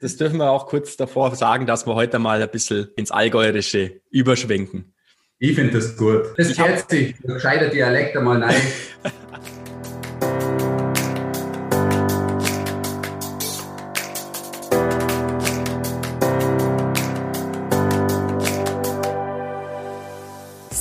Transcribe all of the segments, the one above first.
Das dürfen wir auch kurz davor sagen, dass wir heute mal ein bisschen ins Allgäuerische überschwenken. Ich finde das gut. Das gehört sich. Gescheiter Dialekt einmal rein.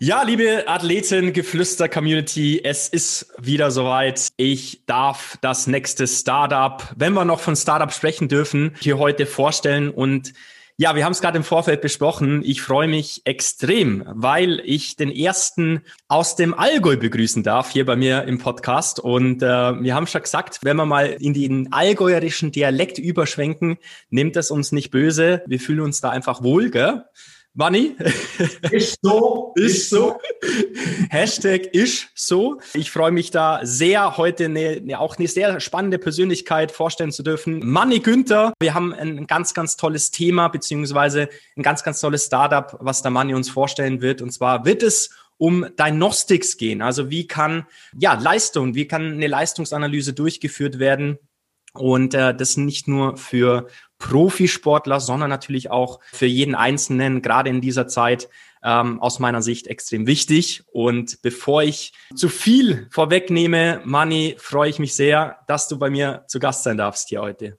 Ja, liebe Athleten, Geflüster Community, es ist wieder soweit. Ich darf das nächste Startup, wenn wir noch von Startup sprechen dürfen, hier heute vorstellen und ja, wir haben es gerade im Vorfeld besprochen. Ich freue mich extrem, weil ich den ersten aus dem Allgäu begrüßen darf hier bei mir im Podcast. Und äh, wir haben schon gesagt, wenn wir mal in den allgäuerischen Dialekt überschwenken, nimmt es uns nicht böse. Wir fühlen uns da einfach wohl, gell? Money. Ist so. ist so. Hashtag ist so. Ich freue mich da sehr, heute eine, auch eine sehr spannende Persönlichkeit vorstellen zu dürfen. Manni Günther. Wir haben ein ganz, ganz tolles Thema, beziehungsweise ein ganz, ganz tolles Startup, was der Manni uns vorstellen wird. Und zwar wird es um Diagnostics gehen. Also wie kann, ja, Leistung, wie kann eine Leistungsanalyse durchgeführt werden? Und äh, das nicht nur für Profisportler, sondern natürlich auch für jeden Einzelnen, gerade in dieser Zeit, ähm, aus meiner Sicht extrem wichtig. Und bevor ich zu viel vorwegnehme, Mani, freue ich mich sehr, dass du bei mir zu Gast sein darfst hier heute.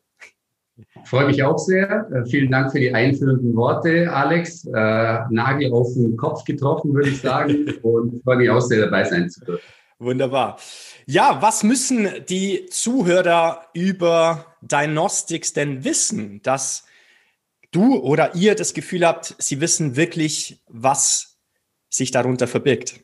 Freue mich auch sehr. Äh, vielen Dank für die einführenden Worte, Alex. Äh, Nagel auf den Kopf getroffen, würde ich sagen. Und freue mich auch sehr, dabei sein zu dürfen. Wunderbar. Ja, was müssen die Zuhörer über Diagnostics denn wissen, dass du oder ihr das Gefühl habt, sie wissen wirklich, was sich darunter verbirgt?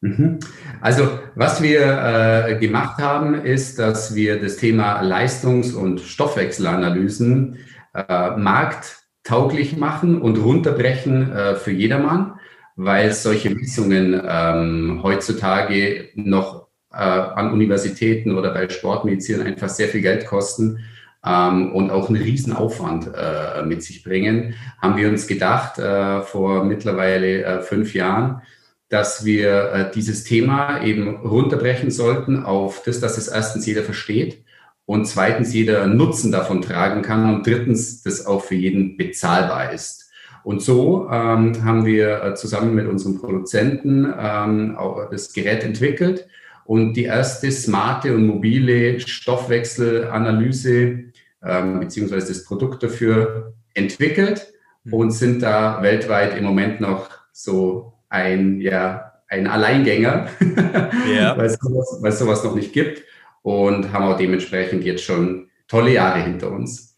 Mhm. Also was wir äh, gemacht haben, ist, dass wir das Thema Leistungs- und Stoffwechselanalysen äh, markttauglich machen und runterbrechen äh, für jedermann weil solche Messungen ähm, heutzutage noch an Universitäten oder bei Sportmedizin einfach sehr viel Geld kosten ähm, und auch einen Riesenaufwand äh, mit sich bringen, haben wir uns gedacht äh, vor mittlerweile äh, fünf Jahren, dass wir äh, dieses Thema eben runterbrechen sollten auf das, dass es erstens jeder versteht und zweitens jeder Nutzen davon tragen kann und drittens das auch für jeden bezahlbar ist. Und so ähm, haben wir äh, zusammen mit unserem Produzenten ähm, das Gerät entwickelt und die erste smarte und mobile Stoffwechselanalyse ähm, beziehungsweise das Produkt dafür entwickelt mhm. und sind da weltweit im Moment noch so ein, ja, ein Alleingänger, ja. weil, es sowas, weil sowas noch nicht gibt und haben auch dementsprechend jetzt schon tolle Jahre hinter uns.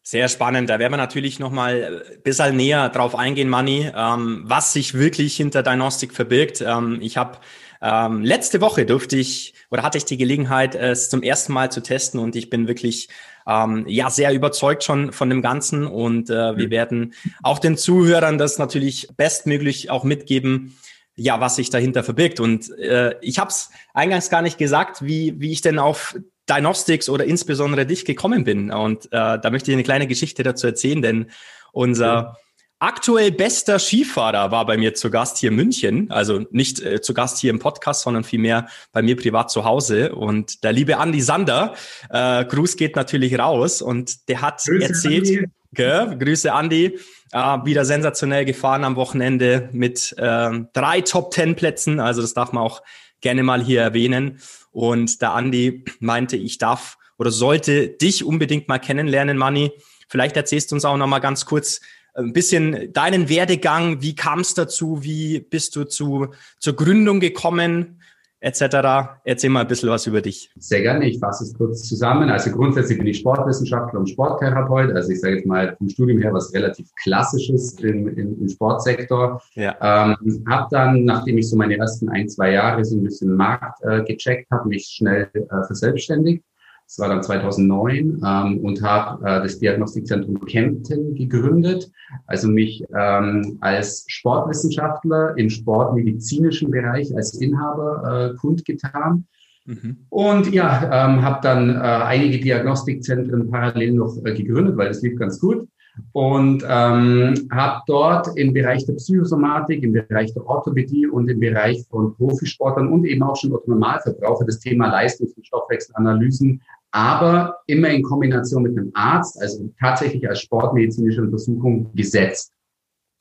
Sehr spannend. Da werden wir natürlich noch mal ein bisschen näher drauf eingehen, Manni, ähm, was sich wirklich hinter Diagnostik verbirgt. Ähm, ich habe ähm, letzte Woche durfte ich oder hatte ich die Gelegenheit, es zum ersten Mal zu testen und ich bin wirklich ähm, ja sehr überzeugt schon von dem Ganzen und äh, wir mhm. werden auch den Zuhörern das natürlich bestmöglich auch mitgeben, ja, was sich dahinter verbirgt. Und äh, ich habe es eingangs gar nicht gesagt, wie, wie ich denn auf Diagnostics oder insbesondere dich gekommen bin. Und äh, da möchte ich eine kleine Geschichte dazu erzählen, denn unser ja. Aktuell bester Skifahrer war bei mir zu Gast hier in München. Also nicht äh, zu Gast hier im Podcast, sondern vielmehr bei mir privat zu Hause. Und der liebe Andy Sander, äh, Gruß geht natürlich raus und der hat Grüße, erzählt, Andi. Gell, Grüße Andy, äh, wieder sensationell gefahren am Wochenende mit äh, drei Top-Ten-Plätzen. Also das darf man auch gerne mal hier erwähnen. Und der Andi meinte, ich darf oder sollte dich unbedingt mal kennenlernen, Manni. Vielleicht erzählst du uns auch noch mal ganz kurz ein bisschen deinen Werdegang. Wie kam es dazu? Wie bist du zu, zur Gründung gekommen? etc. Erzähl mal ein bisschen was über dich. Sehr gerne, ich fasse es kurz zusammen. Also grundsätzlich bin ich Sportwissenschaftler und Sporttherapeut. Also ich sage jetzt mal vom Studium her was relativ Klassisches im, im, im Sportsektor. Ja. Ähm, habe dann, nachdem ich so meine ersten ein, zwei Jahre so ein bisschen Markt äh, gecheckt habe, mich schnell äh, verselbstständigt das war dann 2009 ähm, und habe äh, das Diagnostikzentrum Kempten gegründet, also mich ähm, als Sportwissenschaftler im sportmedizinischen Bereich als Inhaber äh, kundgetan. Mhm. Und ja, ähm, habe dann äh, einige Diagnostikzentren parallel noch äh, gegründet, weil das lief ganz gut und ähm, habe dort im Bereich der Psychosomatik, im Bereich der Orthopädie und im Bereich von Profisportlern und eben auch schon Normalverbraucher das Thema Leistungs- und Stoffwechselanalysen aber immer in Kombination mit einem Arzt, also tatsächlich als sportmedizinische Untersuchung gesetzt.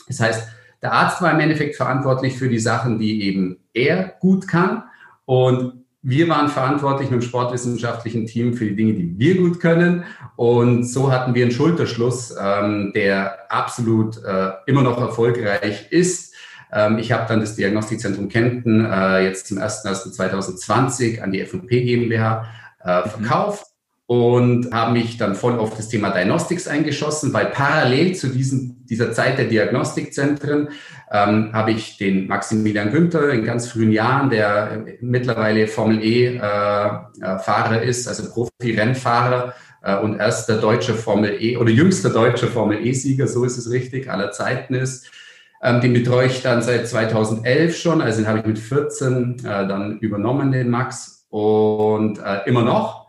Das heißt, der Arzt war im Endeffekt verantwortlich für die Sachen, die eben er gut kann und wir waren verantwortlich mit dem sportwissenschaftlichen Team für die Dinge, die wir gut können. Und so hatten wir einen Schulterschluss, ähm, der absolut äh, immer noch erfolgreich ist. Ähm, ich habe dann das Diagnostikzentrum Kempten äh, jetzt zum 01.01.2020 an die FP GmbH äh, mhm. verkauft und habe mich dann voll auf das Thema Diagnostics eingeschossen, weil parallel zu diesen, dieser Zeit der Diagnostikzentren ähm, habe ich den Maximilian Günther in ganz frühen Jahren, der mittlerweile Formel E-Fahrer äh, ist, also Profi-Rennfahrer äh, und erster deutscher Formel E oder jüngster deutscher Formel E-Sieger, so ist es richtig, aller Zeiten ist. Ähm, den betreue ich dann seit 2011 schon, also den habe ich mit 14 äh, dann übernommen, den Max und äh, immer noch.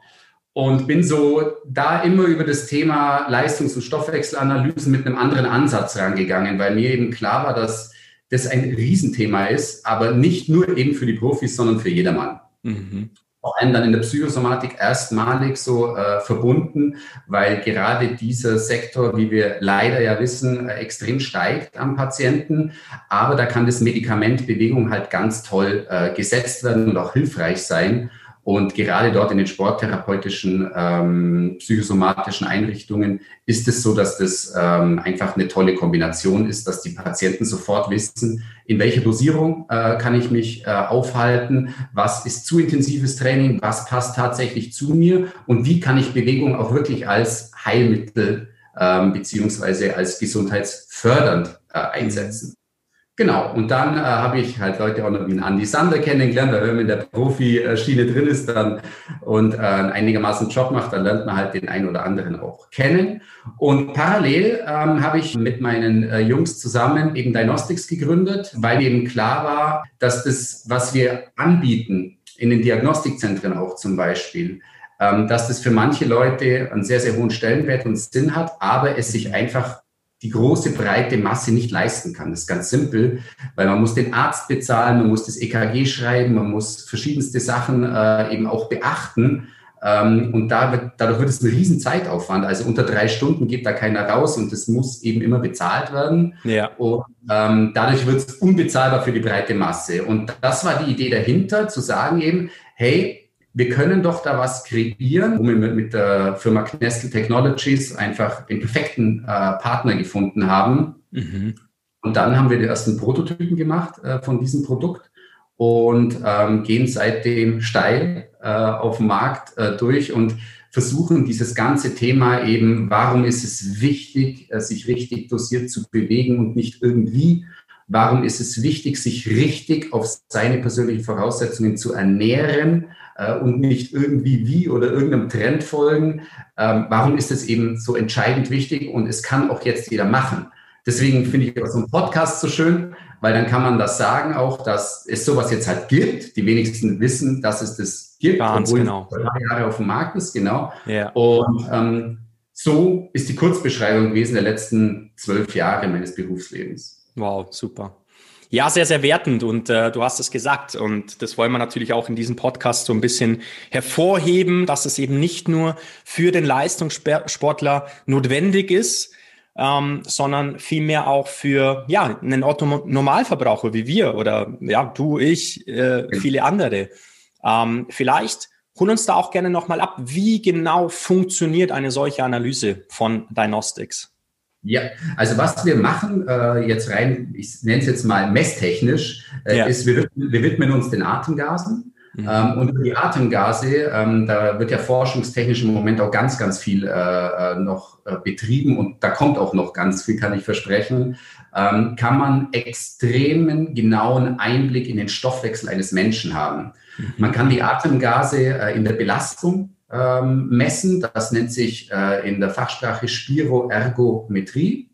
Und bin so da immer über das Thema Leistungs- und Stoffwechselanalysen mit einem anderen Ansatz rangegangen, weil mir eben klar war, dass das ein Riesenthema ist, aber nicht nur eben für die Profis, sondern für jedermann. Mhm. Vor allem dann in der Psychosomatik erstmalig so äh, verbunden, weil gerade dieser Sektor, wie wir leider ja wissen, äh, extrem steigt am Patienten. Aber da kann das Medikament Bewegung halt ganz toll äh, gesetzt werden und auch hilfreich sein. Und gerade dort in den sporttherapeutischen, ähm, psychosomatischen Einrichtungen ist es so, dass das ähm, einfach eine tolle Kombination ist, dass die Patienten sofort wissen, in welcher Dosierung äh, kann ich mich äh, aufhalten, was ist zu intensives Training, was passt tatsächlich zu mir und wie kann ich Bewegung auch wirklich als Heilmittel ähm, beziehungsweise als gesundheitsfördernd äh, einsetzen. Genau, und dann äh, habe ich halt Leute auch noch wie einen Andy Sander kennengelernt, weil wenn man in der Profi-Schiene drin ist dann und äh, einigermaßen Job macht, dann lernt man halt den einen oder anderen auch kennen. Und parallel ähm, habe ich mit meinen äh, Jungs zusammen eben Diagnostics gegründet, weil eben klar war, dass das, was wir anbieten, in den Diagnostikzentren auch zum Beispiel, ähm, dass das für manche Leute einen sehr, sehr hohen Stellenwert und Sinn hat, aber es sich einfach die große breite Masse nicht leisten kann. Das ist ganz simpel, weil man muss den Arzt bezahlen, man muss das EKG schreiben, man muss verschiedenste Sachen äh, eben auch beachten. Ähm, und da wird, dadurch wird es ein riesen Zeitaufwand. Also unter drei Stunden geht da keiner raus und das muss eben immer bezahlt werden. Ja. Und ähm, dadurch wird es unbezahlbar für die breite Masse. Und das war die Idee dahinter, zu sagen eben, hey, wir können doch da was kreieren, wo wir mit, der Firma Knestle Technologies einfach den perfekten äh, Partner gefunden haben. Mhm. Und dann haben wir die ersten Prototypen gemacht äh, von diesem Produkt und ähm, gehen seitdem steil äh, auf dem Markt äh, durch und versuchen dieses ganze Thema eben, warum ist es wichtig, äh, sich richtig dosiert zu bewegen und nicht irgendwie, warum ist es wichtig, sich richtig auf seine persönlichen Voraussetzungen zu ernähren, äh, und nicht irgendwie wie oder irgendeinem Trend folgen. Ähm, warum ist es eben so entscheidend wichtig und es kann auch jetzt jeder machen? Deswegen finde ich so einen Podcast so schön, weil dann kann man das sagen auch, dass es sowas jetzt halt gibt. Die wenigsten wissen, dass es das gibt, Ganz obwohl genau. es drei Jahre auf dem Markt ist, genau. Ja. Und ähm, so ist die Kurzbeschreibung gewesen der letzten zwölf Jahre meines Berufslebens. Wow, super. Ja, sehr, sehr wertend und äh, du hast es gesagt und das wollen wir natürlich auch in diesem Podcast so ein bisschen hervorheben, dass es eben nicht nur für den Leistungssportler notwendig ist, ähm, sondern vielmehr auch für ja einen Otto Normalverbraucher wie wir oder ja du, ich, äh, viele andere. Ähm, vielleicht hol uns da auch gerne nochmal ab, wie genau funktioniert eine solche Analyse von Diagnostics? Ja, also was wir machen, äh, jetzt rein, ich nenne es jetzt mal messtechnisch, äh, ja. ist, wir, wir, widmen uns den Atemgasen Mhm. Ähm, und die Atemgase, ähm, da wird ja forschungstechnisch im Moment auch ganz, ganz viel äh, äh, noch äh, betrieben und da kommt auch noch ganz viel, kann ich versprechen. Ähm, kann man extremen genauen Einblick in den Stoffwechsel eines Menschen haben. Mhm. Man kann die Atemgase äh, in der Belastung ähm, messen. Das nennt sich äh, in der Fachsprache Spiroergometrie.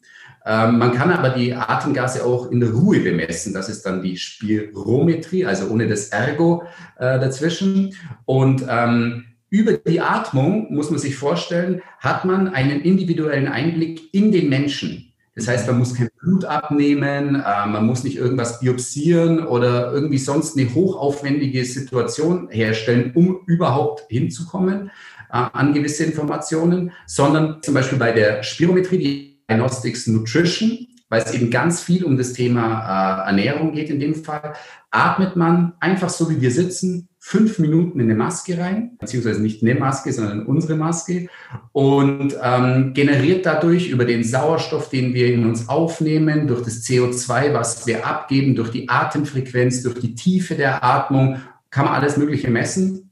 Ähm, man kann aber die Atemgase auch in der Ruhe bemessen. Das ist dann die Spirometrie, also ohne das Ergo äh, dazwischen. Und ähm, über die Atmung, muss man sich vorstellen, hat man einen individuellen Einblick in den Menschen. Das heißt, man muss kein Blut abnehmen, äh, man muss nicht irgendwas biopsieren oder irgendwie sonst eine hochaufwendige Situation herstellen, um überhaupt hinzukommen äh, an gewisse Informationen, sondern zum Beispiel bei der Spirometrie, die Diagnostics Nutrition, weil es eben ganz viel um das Thema äh, Ernährung geht in dem Fall, atmet man einfach so wie wir sitzen, fünf Minuten in eine Maske rein, beziehungsweise nicht eine Maske, sondern unsere Maske und ähm, generiert dadurch über den Sauerstoff, den wir in uns aufnehmen, durch das CO2, was wir abgeben, durch die Atemfrequenz, durch die Tiefe der Atmung, kann man alles Mögliche messen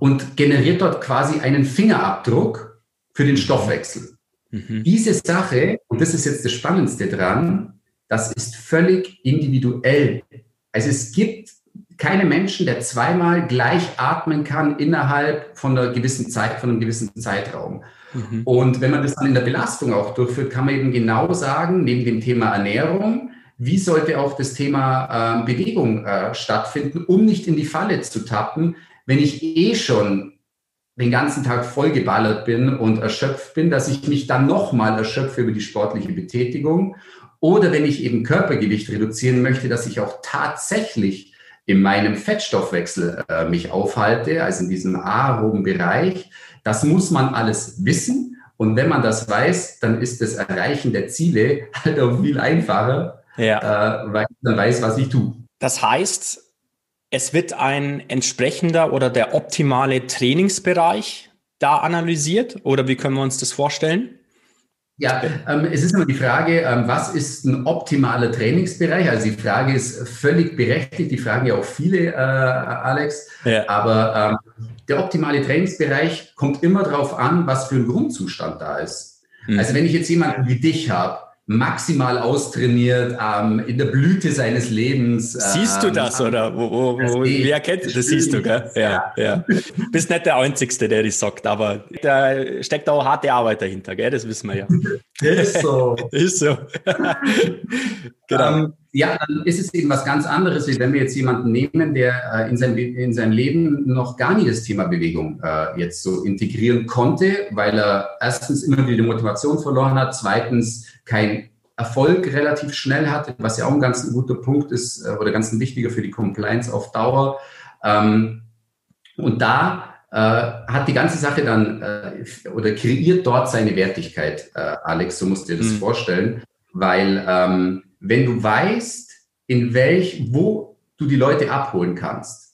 und generiert dort quasi einen Fingerabdruck für den Stoffwechsel. Mhm. Diese Sache, und das ist jetzt das Spannendste dran, das ist völlig individuell. Also es gibt keine Menschen, der zweimal gleich atmen kann innerhalb von einer gewissen Zeit, von einem gewissen Zeitraum. Mhm. Und wenn man das dann in der Belastung auch durchführt, kann man eben genau sagen, neben dem Thema Ernährung, wie sollte auch das Thema äh, Bewegung äh, stattfinden, um nicht in die Falle zu tappen, wenn ich eh schon den ganzen Tag vollgeballert bin und erschöpft bin, dass ich mich dann nochmal erschöpfe über die sportliche Betätigung. Oder wenn ich eben Körpergewicht reduzieren möchte, dass ich auch tatsächlich in meinem Fettstoffwechsel äh, mich aufhalte, also in diesem aeroben Bereich. Das muss man alles wissen. Und wenn man das weiß, dann ist das Erreichen der Ziele halt auch viel einfacher, ja. äh, weil ich dann weiß, was ich tue. Das heißt, es wird ein entsprechender oder der optimale Trainingsbereich da analysiert oder wie können wir uns das vorstellen? Ja, ähm, es ist immer die Frage, ähm, was ist ein optimaler Trainingsbereich? Also die Frage ist völlig berechtigt, die fragen ja auch viele, äh, Alex. Ja. Aber ähm, der optimale Trainingsbereich kommt immer darauf an, was für ein Grundzustand da ist. Mhm. Also wenn ich jetzt jemanden wie dich habe, maximal austrainiert, ähm, in der Blüte seines Lebens. Siehst du ähm, das oder wo, wo, wo, wie erkennt das? Siehst du, gell? Ja, ja. Bist nicht der Einzige, der das sagt, aber da steckt auch harte Arbeit dahinter, gell? Das wissen wir ja. Ist so. Ist so. genau. Ähm, ja, dann ist es eben was ganz anderes, wie wenn wir jetzt jemanden nehmen, der äh, in, sein, in seinem Leben noch gar nie das Thema Bewegung äh, jetzt so integrieren konnte, weil er erstens immer wieder die Motivation verloren hat, zweitens kein Erfolg relativ schnell hatte, was ja auch ein ganz guter Punkt ist äh, oder ganz ein wichtiger für die Compliance auf Dauer. Ähm, und da äh, hat die ganze Sache dann äh, oder kreiert dort seine Wertigkeit, äh, Alex, so musst du dir das mhm. vorstellen, weil ähm, wenn du weißt, in welch, wo du die Leute abholen kannst,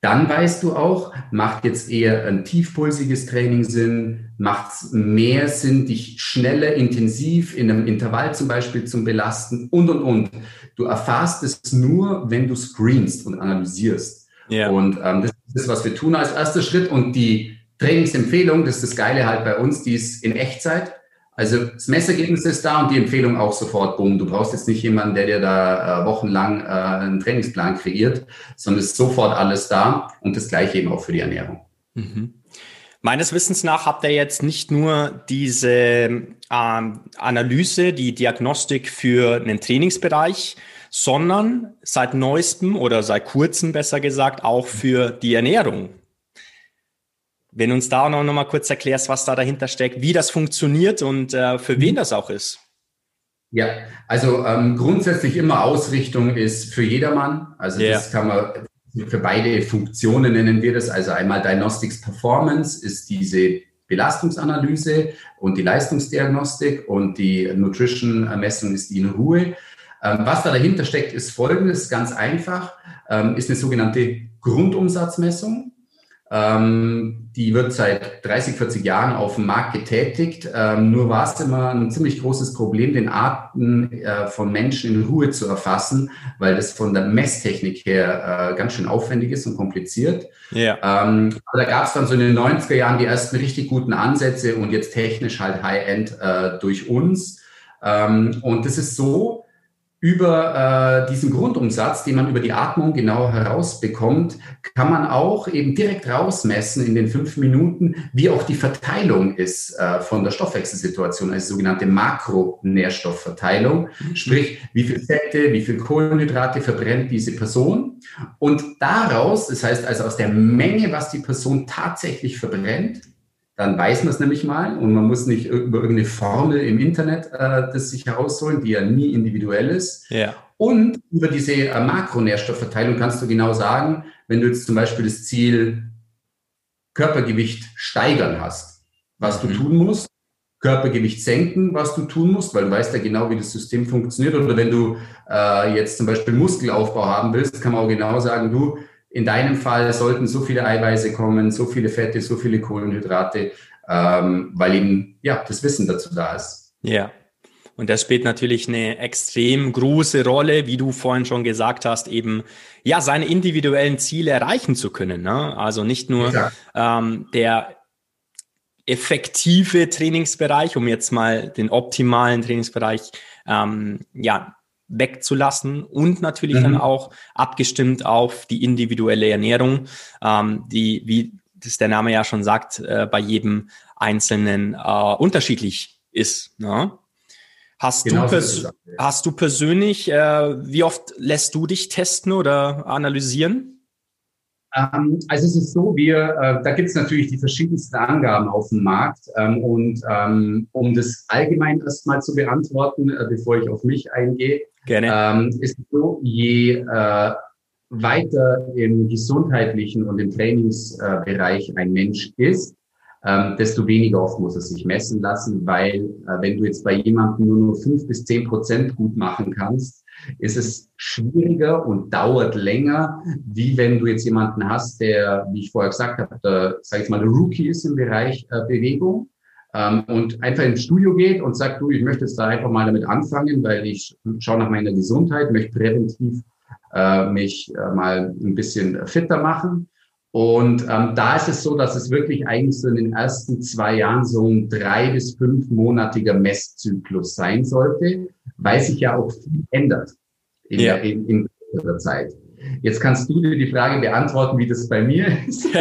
dann weißt du auch, macht jetzt eher ein tiefpulsiges Training Sinn, macht es mehr Sinn, dich schneller, intensiv in einem Intervall zum Beispiel zu belasten und, und, und. Du erfährst es nur, wenn du screenst und analysierst. Yeah. Und ähm, das ist das, was wir tun als erster Schritt. Und die Trainingsempfehlung, das ist das Geile halt bei uns, die ist in Echtzeit. Also das Messergebnis ist da und die Empfehlung auch sofort, boom. Du brauchst jetzt nicht jemanden, der dir da äh, wochenlang äh, einen Trainingsplan kreiert, sondern es ist sofort alles da und das gleiche eben auch für die Ernährung. Mhm. Meines Wissens nach habt ihr jetzt nicht nur diese ähm, Analyse, die Diagnostik für einen Trainingsbereich, sondern seit neuestem oder seit kurzem besser gesagt auch für die Ernährung. Wenn uns da noch, noch mal kurz erklärst, was da dahinter steckt, wie das funktioniert und äh, für wen das auch ist. Ja, also ähm, grundsätzlich immer Ausrichtung ist für jedermann. Also yeah. das kann man für beide Funktionen nennen wir das. Also einmal Diagnostics Performance ist diese Belastungsanalyse und die Leistungsdiagnostik und die Nutrition-Messung ist die in Ruhe. Ähm, was da dahinter steckt, ist folgendes, ganz einfach, ähm, ist eine sogenannte Grundumsatzmessung. Ähm, die wird seit 30, 40 Jahren auf dem Markt getätigt. Ähm, nur war es immer ein ziemlich großes Problem, den Arten äh, von Menschen in Ruhe zu erfassen, weil das von der Messtechnik her äh, ganz schön aufwendig ist und kompliziert. Ja. Ähm, aber da gab es dann so in den 90er Jahren die ersten richtig guten Ansätze und jetzt technisch halt High-End äh, durch uns. Ähm, und das ist so, über äh, diesen Grundumsatz, den man über die Atmung genau herausbekommt, kann man auch eben direkt rausmessen in den fünf Minuten, wie auch die Verteilung ist äh, von der Stoffwechselsituation, also sogenannte Makronährstoffverteilung, mhm. sprich, wie viel Fette, wie viel Kohlenhydrate verbrennt diese Person. Und daraus, das heißt also aus der Menge, was die Person tatsächlich verbrennt, dann weiß man es nämlich mal und man muss nicht über irgendeine Formel im Internet äh, das sich herausholen, die ja nie individuell ist. Ja. Und über diese äh, Makronährstoffverteilung kannst du genau sagen, wenn du jetzt zum Beispiel das Ziel Körpergewicht steigern hast, was mhm. du tun musst, Körpergewicht senken, was du tun musst, weil du weißt ja genau, wie das System funktioniert. Oder wenn du äh, jetzt zum Beispiel Muskelaufbau haben willst, kann man auch genau sagen, du, in deinem Fall sollten so viele Eiweiße kommen, so viele Fette, so viele Kohlenhydrate, ähm, weil eben ja das Wissen dazu da ist. Ja. Und das spielt natürlich eine extrem große Rolle, wie du vorhin schon gesagt hast, eben ja seine individuellen Ziele erreichen zu können. Ne? Also nicht nur ähm, der effektive Trainingsbereich, um jetzt mal den optimalen Trainingsbereich ähm, ja wegzulassen und natürlich mhm. dann auch abgestimmt auf die individuelle Ernährung, ähm, die, wie das der Name ja schon sagt, äh, bei jedem Einzelnen äh, unterschiedlich ist. Ne? Hast, genau du so hast du persönlich, äh, wie oft lässt du dich testen oder analysieren? Ähm, also es ist so, wir, äh, da gibt es natürlich die verschiedensten Angaben auf dem Markt. Ähm, und ähm, um das allgemein erstmal zu beantworten, äh, bevor ich auf mich eingehe, Gerne. Ähm, ist so, je äh, weiter im gesundheitlichen und im Trainingsbereich ein Mensch ist, ähm, desto weniger oft muss er sich messen lassen, weil äh, wenn du jetzt bei jemandem nur noch fünf bis zehn Prozent gut machen kannst, ist es schwieriger und dauert länger, wie wenn du jetzt jemanden hast, der, wie ich vorher gesagt habe, der, sag ich mal, Rookie ist im Bereich äh, Bewegung und einfach ins Studio geht und sagt, du, ich möchte jetzt da einfach mal damit anfangen, weil ich schaue nach meiner Gesundheit, möchte präventiv äh, mich äh, mal ein bisschen fitter machen. Und ähm, da ist es so, dass es wirklich eigentlich so in den ersten zwei Jahren so ein drei bis fünfmonatiger Messzyklus sein sollte, weil sich ja auch viel ändert in, ja. in, in der Zeit. Jetzt kannst du dir die Frage beantworten, wie das bei mir ist.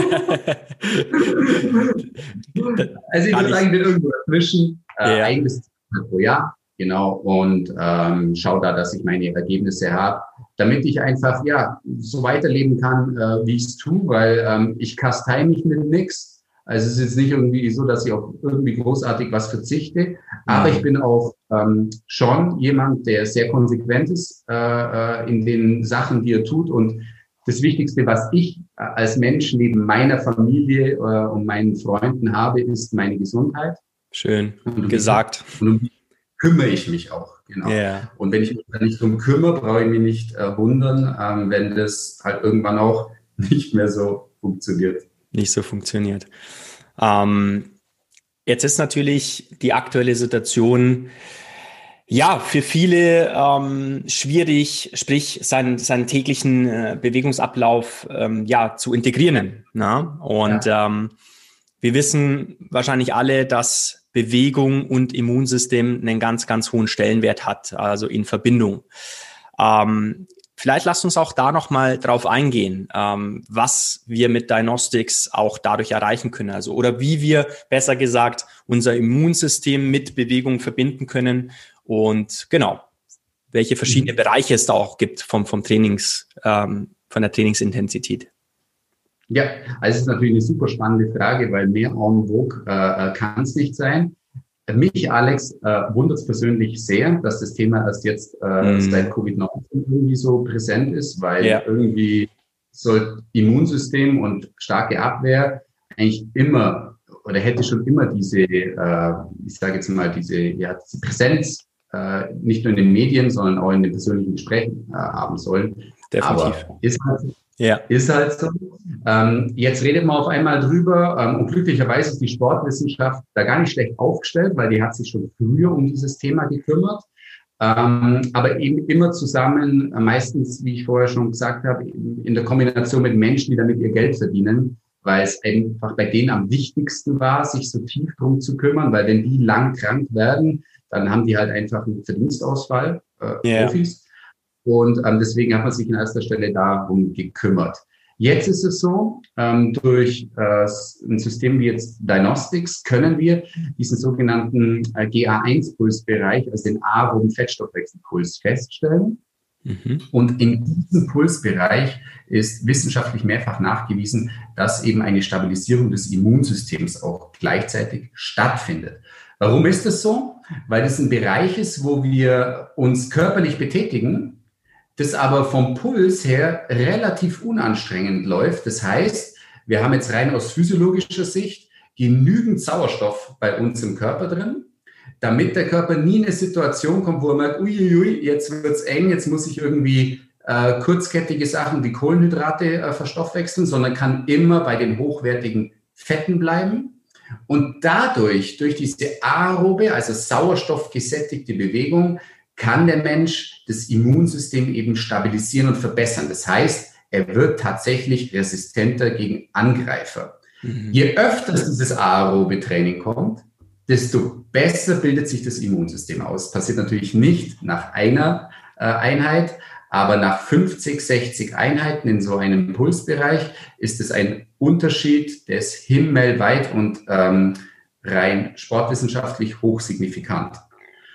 also ich würde sagen, ich bin irgendwo dazwischen, äh, ja. ein bis zwei pro Jahr, genau, und ähm, schaue da, dass ich meine Ergebnisse habe, damit ich einfach ja so weiterleben kann, äh, wie ich es tue, weil ähm, ich kastei mich mit nichts. Also es ist jetzt nicht irgendwie so, dass ich auf irgendwie großartig was verzichte, aber ich bin auch ähm, schon jemand, der sehr konsequent ist äh, äh, in den Sachen, die er tut. Und das Wichtigste, was ich als Mensch neben meiner Familie äh, und meinen Freunden habe, ist meine Gesundheit. Schön und gesagt. Und um die kümmere ich mich auch. Genau. Yeah. Und wenn ich mich da nicht drum kümmere, brauche ich mich nicht äh, wundern, ähm, wenn das halt irgendwann auch nicht mehr so funktioniert nicht so funktioniert. Ähm, jetzt ist natürlich die aktuelle Situation ja, für viele ähm, schwierig, sprich seinen, seinen täglichen äh, Bewegungsablauf ähm, ja zu integrieren. Na? Und ja. ähm, wir wissen wahrscheinlich alle, dass Bewegung und Immunsystem einen ganz, ganz hohen Stellenwert hat, also in Verbindung. Ähm, Vielleicht lasst uns auch da nochmal drauf eingehen, ähm, was wir mit Diagnostics auch dadurch erreichen können. Also, oder wie wir, besser gesagt, unser Immunsystem mit Bewegung verbinden können und genau, welche verschiedene mhm. Bereiche es da auch gibt vom, vom Trainings, ähm, von der Trainingsintensität. Ja, also es ist natürlich eine super spannende Frage, weil mehr en vogue äh, äh kann es nicht sein. Mich, Alex, äh, wundert es persönlich sehr, dass das Thema erst jetzt äh, mm. seit Covid-19 irgendwie so präsent ist, weil ja. irgendwie so Immunsystem und starke Abwehr eigentlich immer oder hätte schon immer diese, äh, ich sage jetzt mal, diese, ja, diese Präsenz äh, nicht nur in den Medien, sondern auch in den persönlichen Gesprächen äh, haben sollen. Definitiv. Aber ist halt Ja. Ist halt so. Ähm, jetzt redet man auf einmal drüber ähm, und glücklicherweise ist die Sportwissenschaft da gar nicht schlecht aufgestellt, weil die hat sich schon früher um dieses Thema gekümmert. Ähm, aber eben immer zusammen, äh, meistens, wie ich vorher schon gesagt habe, in der Kombination mit Menschen, die damit ihr Geld verdienen, weil es einfach bei denen am wichtigsten war, sich so tief drum zu kümmern, weil wenn die lang krank werden, dann haben die halt einfach einen Verdienstausfall, äh, yeah. Profis. Und ähm, deswegen hat man sich an erster Stelle darum gekümmert. Jetzt ist es so, ähm, durch äh, ein System wie jetzt Diagnostics können wir diesen sogenannten äh, GA1-Pulsbereich, also den aeroben Fettstoffwechselpuls, feststellen. Mhm. Und in diesem Pulsbereich ist wissenschaftlich mehrfach nachgewiesen, dass eben eine Stabilisierung des Immunsystems auch gleichzeitig stattfindet. Warum ist das so? Weil es ein Bereich ist, wo wir uns körperlich betätigen, das aber vom Puls her relativ unanstrengend läuft. Das heißt, wir haben jetzt rein aus physiologischer Sicht genügend Sauerstoff bei uns im Körper drin, damit der Körper nie in eine Situation kommt, wo er merkt, uiuiui, jetzt wird's eng, jetzt muss ich irgendwie äh, kurzkettige Sachen wie Kohlenhydrate äh, verstoffwechseln, sondern kann immer bei den hochwertigen Fetten bleiben. Und dadurch, durch diese aerobe, also sauerstoffgesättigte Bewegung, kann der Mensch das Immunsystem eben stabilisieren und verbessern. Das heißt, er wird tatsächlich resistenter gegen Angreifer. Mhm. Je öfter dieses aerobe Training kommt, desto besser bildet sich das Immunsystem aus. Passiert natürlich nicht nach einer äh, Einheit, aber nach 50, 60 Einheiten in so einem Pulsbereich ist es ein Unterschied, der ist himmelweit und ähm, rein sportwissenschaftlich hochsignifikant.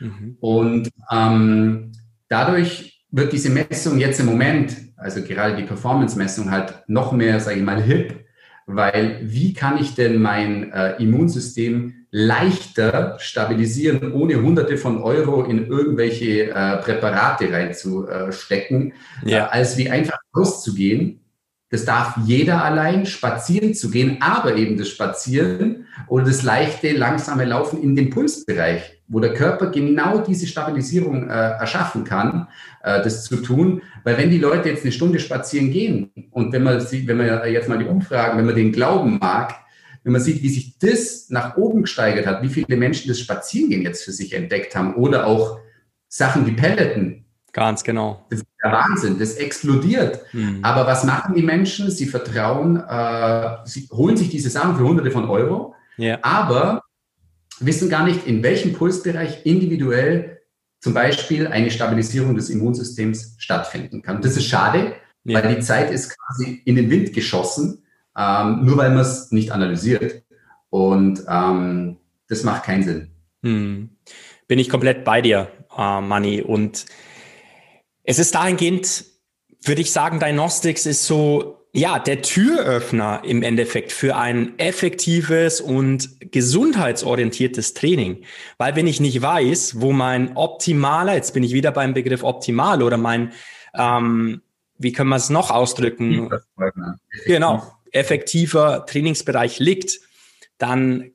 Mhm. Und ähm, dadurch wird diese Messung jetzt im Moment, also gerade die Performance-Messung halt noch mehr, sage ich mal, hip, weil wie kann ich denn mein äh, Immunsystem leichter stabilisieren, ohne hunderte von Euro in irgendwelche äh, Präparate reinzustecken, ja. äh, als wie einfach rauszugehen. Das darf jeder allein, spazieren zu gehen, aber eben das Spazieren oder das leichte, langsame Laufen in den Pulsbereich wo der Körper genau diese Stabilisierung äh, erschaffen kann, äh, das zu tun. Weil wenn die Leute jetzt eine Stunde spazieren gehen und wenn man sieht, wenn man jetzt mal die Umfragen, wenn man den glauben mag, wenn man sieht, wie sich das nach oben gesteigert hat, wie viele Menschen das Spazierengehen jetzt für sich entdeckt haben oder auch Sachen wie Pelleten. Ganz genau. Das ist der Wahnsinn, das explodiert. Mhm. Aber was machen die Menschen? Sie vertrauen, äh, sie holen sich diese Sachen für Hunderte von Euro, ja. aber wissen gar nicht, in welchem Pulsbereich individuell zum Beispiel eine Stabilisierung des Immunsystems stattfinden kann. Das ist schade, ja. weil die Zeit ist quasi in den Wind geschossen, ähm, nur weil man es nicht analysiert. Und ähm, das macht keinen Sinn. Hm. Bin ich komplett bei dir, äh, Manni. Und es ist dahingehend, würde ich sagen, Diagnostics ist so ja, der Türöffner im Endeffekt für ein effektives und gesundheitsorientiertes Training. Weil wenn ich nicht weiß, wo mein optimaler, jetzt bin ich wieder beim Begriff optimal oder mein, ähm, wie können wir es noch ausdrücken? Genau, effektiver Trainingsbereich liegt, dann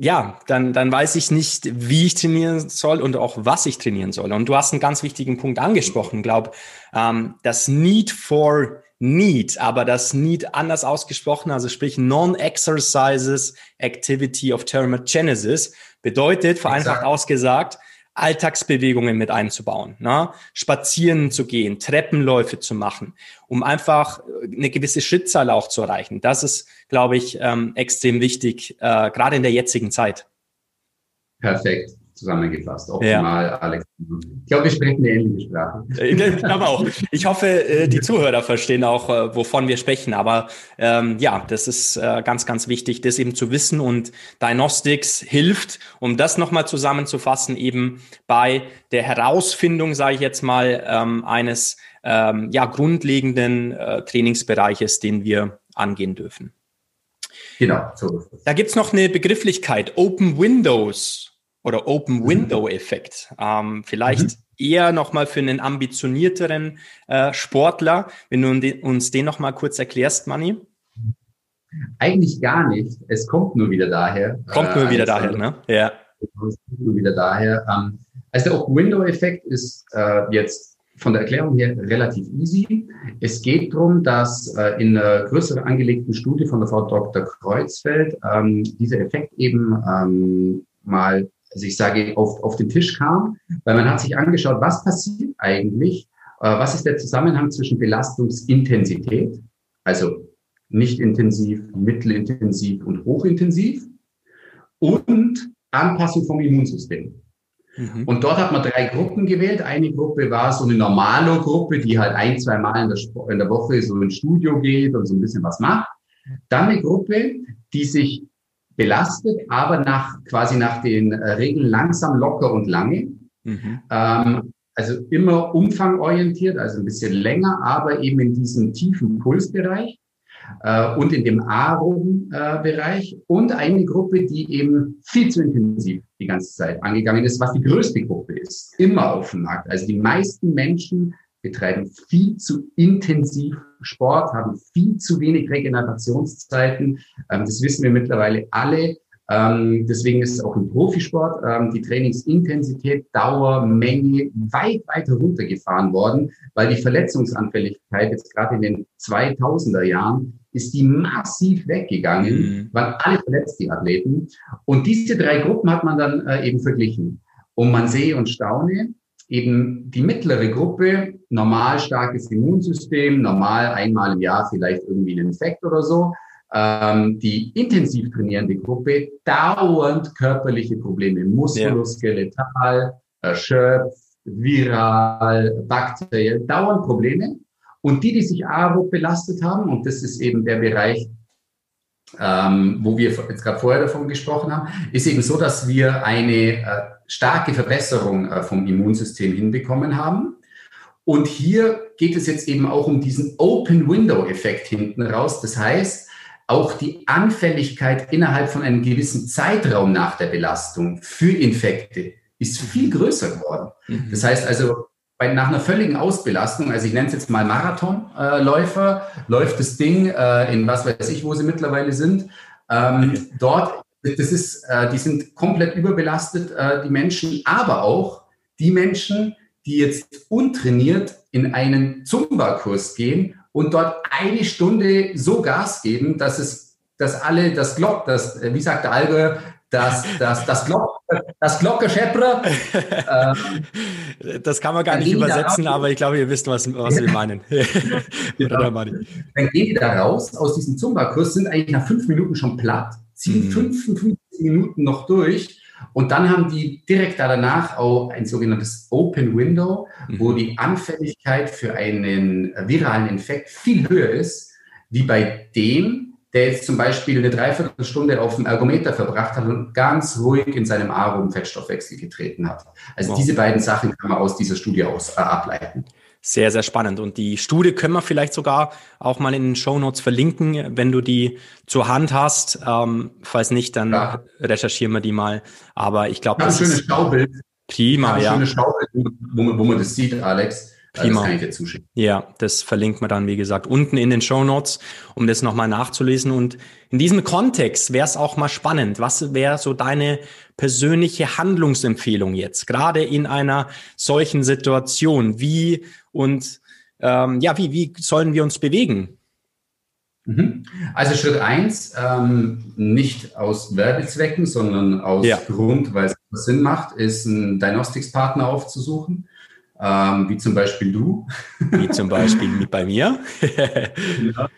ja, dann, dann weiß ich nicht, wie ich trainieren soll und auch was ich trainieren soll. Und du hast einen ganz wichtigen Punkt angesprochen, glaube ähm, das Need for Need, aber das Need anders ausgesprochen, also sprich Non-Exercises Activity of Thermogenesis, bedeutet vereinfacht ausgesagt, Alltagsbewegungen mit einzubauen, ne? spazieren zu gehen, Treppenläufe zu machen, um einfach eine gewisse Schrittzahl auch zu erreichen. Das ist, glaube ich, ähm, extrem wichtig, äh, gerade in der jetzigen Zeit. Perfekt zusammengefasst. Optimal, ja. Alex. Ich glaube, wir sprechen eine ähnliche Sprache. Äh, ich glaube auch. Ich hoffe, äh, die Zuhörer verstehen auch, äh, wovon wir sprechen. Aber ähm, ja, das ist äh, ganz, ganz wichtig, das eben zu wissen. Und Diagnostics hilft, um das nochmal zusammenzufassen, eben bei der Herausfindung, sage ich jetzt mal, ähm, eines ähm, ja, grundlegenden äh, Trainingsbereiches, den wir angehen dürfen. Genau, so es. Da gibt's noch eine Begrifflichkeit, Open Windows oder Open mhm. Window Effekt. Ähm, vielleicht mhm. eher nochmal für einen ambitionierteren äh, Sportler, wenn du uns den nochmal kurz erklärst, Manni. Eigentlich gar nicht. Es kommt nur wieder daher. Kommt nur äh, wieder daher, ne? Ja. Es kommt nur wieder daher. Ähm, also der Open Window Effekt ist äh, jetzt von der Erklärung her relativ easy. Es geht darum, dass äh, in einer größer angelegten Studie von der Frau Dr. Kreuzfeld ähm, dieser Effekt eben ähm, mal, also ich sage, auf, auf den Tisch kam, weil man hat sich angeschaut, was passiert eigentlich, äh, was ist der Zusammenhang zwischen Belastungsintensität, also nicht intensiv, mittelintensiv und hochintensiv und Anpassung vom Immunsystem. Mhm. Und dort hat man drei Gruppen gewählt. Eine Gruppe war so eine Normalo-Gruppe, die halt ein, zwei Mal in der, in der Woche so ins Studio geht und so ein bisschen was macht. Dann eine Gruppe, die sich belastet, aber nach quasi nach den äh, Regeln langsam, locker und lange. Mhm. Ähm, also immer umfangorientiert, also ein bisschen länger, aber eben in diesem tiefen Pulsbereich äh, und in dem Aeroben-Bereich äh, und eine Gruppe, die eben viel zu intensiv die ganze Zeit angegangen ist, was die größte Gruppe ist, immer auf dem Markt. Also die meisten Menschen betreiben viel zu intensiv Sport, haben viel zu wenig Regenerationszeiten. Ähm, das wissen wir mittlerweile alle. Ähm, deswegen ist es auch im Profisport ähm, die Trainingsintensität, Dauer, Menge weit, weit runtergefahren worden, weil die Verletzungsanfälligkeit jetzt gerade in den 2000er Jahren ist die massiv weggegangen, mhm. waren alle verletzt, die Athleten. Und diese drei Gruppen hat man dann äh, eben verglichen. Und man sehe und staune, eben die mittlere Gruppe, normal starkes Immunsystem, normal einmal im Jahr vielleicht irgendwie ein Infekt oder so, ähm, die intensiv trainierende Gruppe dauernd körperliche Probleme, muskuloskeletal, erschöpft, viral, bakteriell, dauernd Probleme. Und die, die sich aerob belastet haben, und das ist eben der Bereich, ähm, wo wir jetzt gerade vorher davon gesprochen haben, ist eben so, dass wir eine äh, starke Verbesserung äh, vom Immunsystem hinbekommen haben. Und hier geht es jetzt eben auch um diesen Open Window Effekt hinten raus. Das heißt, auch die Anfälligkeit innerhalb von einem gewissen Zeitraum nach der Belastung für Infekte ist viel größer geworden. Mhm. Das heißt also, bei, nach einer völligen Ausbelastung, also ich nenne es jetzt mal Marathonläufer, äh, läuft das Ding äh, in was weiß ich, wo sie mittlerweile sind. Ähm, dort, das ist, äh, die sind komplett überbelastet, äh, die Menschen, aber auch die Menschen, die jetzt untrainiert in einen Zumba-Kurs gehen und dort eine Stunde so Gas geben, dass es, dass alle das Glock, das, wie sagt der Allgäuer, das, das, das, Glock, das Glockenschäppere. Äh, das kann man gar nicht übersetzen, aber ich glaube, ihr wisst, was, was wir meinen. genau. Dann gehen die da raus aus diesem Zumba-Kurs, sind eigentlich nach fünf Minuten schon platt, ziehen mhm. 55 Minuten noch durch und dann haben die direkt danach auch ein sogenanntes Open Window, mhm. wo die Anfälligkeit für einen viralen Infekt viel höher ist, wie bei dem, der jetzt zum Beispiel eine Dreiviertelstunde auf dem Ergometer verbracht hat und ganz ruhig in seinem aeroben Fettstoffwechsel getreten hat. Also wow. diese beiden Sachen kann man aus dieser Studie aus, äh, ableiten. Sehr, sehr spannend. Und die Studie können wir vielleicht sogar auch mal in den Show Notes verlinken, wenn du die zur Hand hast. Ähm, falls nicht, dann ja. recherchieren wir die mal. Aber ich glaube, das ist Schaubild. prima. Ja, ein schönes Schaubild, wo man, wo man das sieht, Alex. Prima. Das kann ich dir zuschicken. Ja, das verlinkt man dann, wie gesagt, unten in den Show Notes, um das nochmal nachzulesen. Und in diesem Kontext wäre es auch mal spannend. Was wäre so deine persönliche Handlungsempfehlung jetzt, gerade in einer solchen Situation? Wie und ähm, ja, wie, wie sollen wir uns bewegen? Mhm. Also Schritt eins, ähm, nicht aus Werbezwecken, sondern aus ja. Grund, weil es Sinn macht, ist einen Diagnostics-Partner aufzusuchen ähm, wie zum Beispiel du. Wie zum Beispiel bei mir. ja.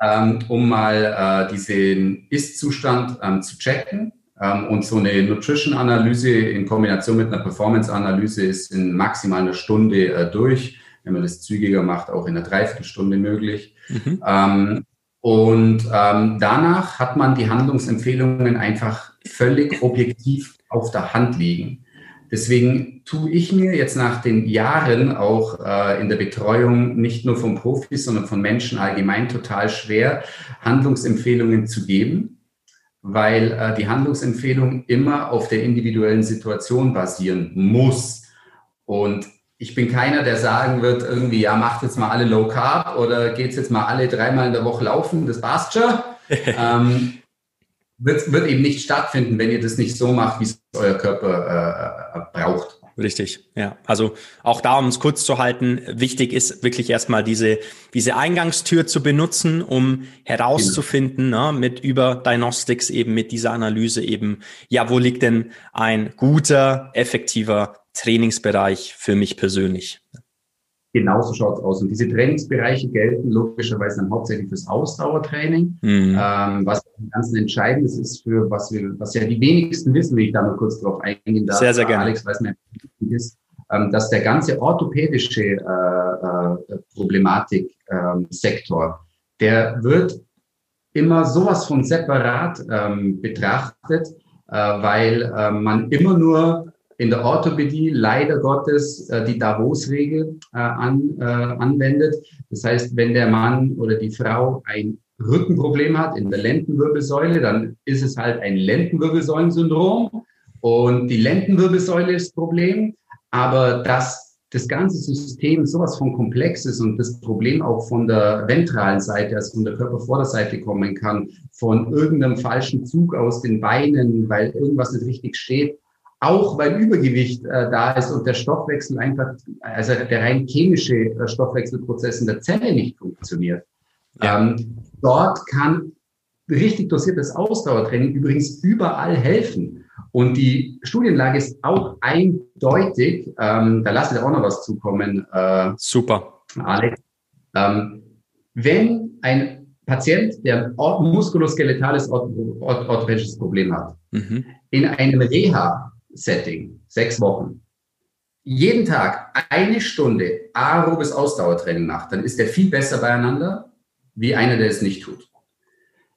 ähm, um mal äh, diesen Ist-Zustand ähm, zu checken. Ähm, und so eine Nutrition-Analyse in Kombination mit einer Performance-Analyse ist in maximal einer Stunde äh, durch. Wenn man das zügiger macht, auch in einer Dreiviertelstunde möglich. Mhm. Ähm, und ähm, danach hat man die Handlungsempfehlungen einfach völlig objektiv auf der Hand liegen. Deswegen tue ich mir jetzt nach den Jahren auch äh, in der Betreuung nicht nur von Profis, sondern von Menschen allgemein total schwer, Handlungsempfehlungen zu geben, weil äh, die Handlungsempfehlung immer auf der individuellen Situation basieren muss. Und ich bin keiner, der sagen wird, irgendwie, ja, macht jetzt mal alle Low Carb oder geht jetzt mal alle dreimal in der Woche laufen, das passt schon. ähm, wird, wird eben nicht stattfinden, wenn ihr das nicht so macht, wie es euer Körper äh, braucht. Richtig, ja. Also auch da, um es kurz zu halten, wichtig ist wirklich erstmal diese, diese Eingangstür zu benutzen, um herauszufinden, genau. ne, mit über Diagnostics eben, mit dieser Analyse eben, ja, wo liegt denn ein guter, effektiver Trainingsbereich für mich persönlich? Genauso schaut es aus. Und diese Trainingsbereiche gelten logischerweise dann hauptsächlich fürs Ausdauertraining, mhm. ähm, was ganz entscheidend ist für was wir, was ja die wenigsten wissen, wenn ich da mal kurz drauf eingehen darf. Sehr, sehr gerne. Alex weiß mir, ist, ähm, dass der ganze orthopädische äh, äh, Problematik-Sektor, ähm, der wird immer sowas von separat ähm, betrachtet, äh, weil äh, man immer nur in der Orthopädie leider Gottes äh, die Davos-Regel äh, an, äh, anwendet. Das heißt, wenn der Mann oder die Frau ein Rückenproblem hat in der Lendenwirbelsäule, dann ist es halt ein Lendenwirbelsäulensyndrom und die Lendenwirbelsäule ist das Problem. Aber dass das ganze System sowas von komplex ist und das Problem auch von der ventralen Seite, also von der Körpervorderseite kommen kann, von irgendeinem falschen Zug aus den Beinen, weil irgendwas nicht richtig steht, auch weil Übergewicht äh, da ist und der Stoffwechsel einfach, also der rein chemische äh, Stoffwechselprozess in der Zelle nicht funktioniert. Ja. Ähm, dort kann richtig dosiertes Ausdauertraining übrigens überall helfen. Und die Studienlage ist auch eindeutig. Ähm, da lasse ich auch noch was zukommen. Äh, Super. Alex. Ähm, wenn ein Patient, der muskuloskeletales orthopädisches Problem hat, mhm. in einem Reha Setting, sechs Wochen, jeden Tag eine Stunde aerobes Ausdauertraining macht, dann ist der viel besser beieinander, wie einer, der es nicht tut.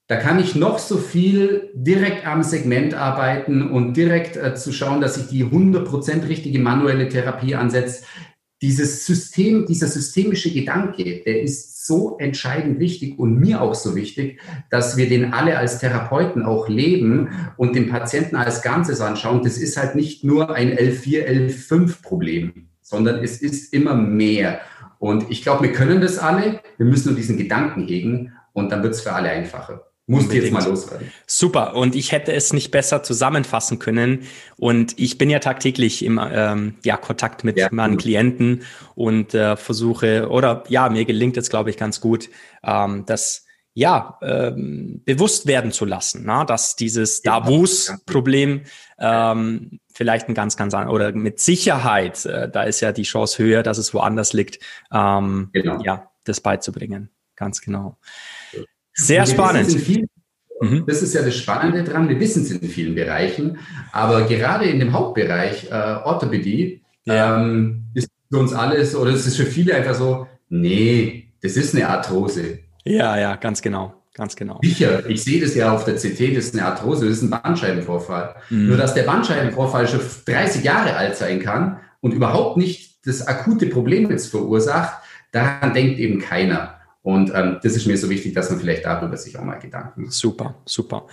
Da kann ich noch so viel direkt am Segment arbeiten und direkt äh, zu schauen, dass ich die 100% richtige manuelle Therapie ansetze. Dieses System, dieser systemische Gedanke, der ist so entscheidend wichtig und mir auch so wichtig, dass wir den alle als Therapeuten auch leben und den Patienten als Ganzes anschauen. Das ist halt nicht nur ein L4, L5 Problem, sondern es ist immer mehr. Und ich glaube, wir können das alle. Wir müssen nur diesen Gedanken hegen und dann wird es für alle einfacher. Musst jetzt mal loswerden. Super. Und ich hätte es nicht besser zusammenfassen können. Und ich bin ja tagtäglich im ähm, ja, Kontakt mit ja, meinen Klienten und äh, versuche, oder ja, mir gelingt es, glaube ich, ganz gut, ähm, das ja, ähm, bewusst werden zu lassen, na? dass dieses Davos-Problem ähm, vielleicht ein ganz, ganz oder mit Sicherheit, äh, da ist ja die Chance höher, dass es woanders liegt, ähm, genau. ja, das beizubringen. Ganz genau. Sehr spannend. Vielen, mhm. das ist ja das Spannende dran. Wir wissen es in vielen Bereichen, aber gerade in dem Hauptbereich äh, Orthopädie ja. ähm, ist für uns alles oder es ist für viele einfach so, nee, das ist eine Arthrose. Ja, ja, ganz genau. Ganz genau. Sicher, ich sehe das ja auf der CT, das ist eine Arthrose, das ist ein Bandscheibenvorfall. Mhm. Nur, dass der Bandscheibenvorfall schon 30 Jahre alt sein kann und überhaupt nicht das akute Problem jetzt verursacht, daran denkt eben keiner. Und ähm, das ist mir so wichtig, dass man vielleicht darüber sich auch mal Gedanken macht. Super, super.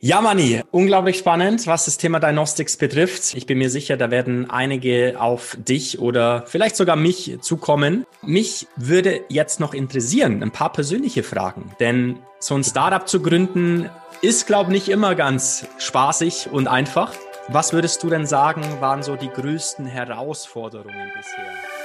Ja, Mani, unglaublich spannend, was das Thema Diagnostics betrifft. Ich bin mir sicher, da werden einige auf dich oder vielleicht sogar mich zukommen. Mich würde jetzt noch interessieren, ein paar persönliche Fragen, denn so ein Startup zu gründen ist, glaube ich, nicht immer ganz spaßig und einfach. Was würdest du denn sagen, waren so die größten Herausforderungen bisher?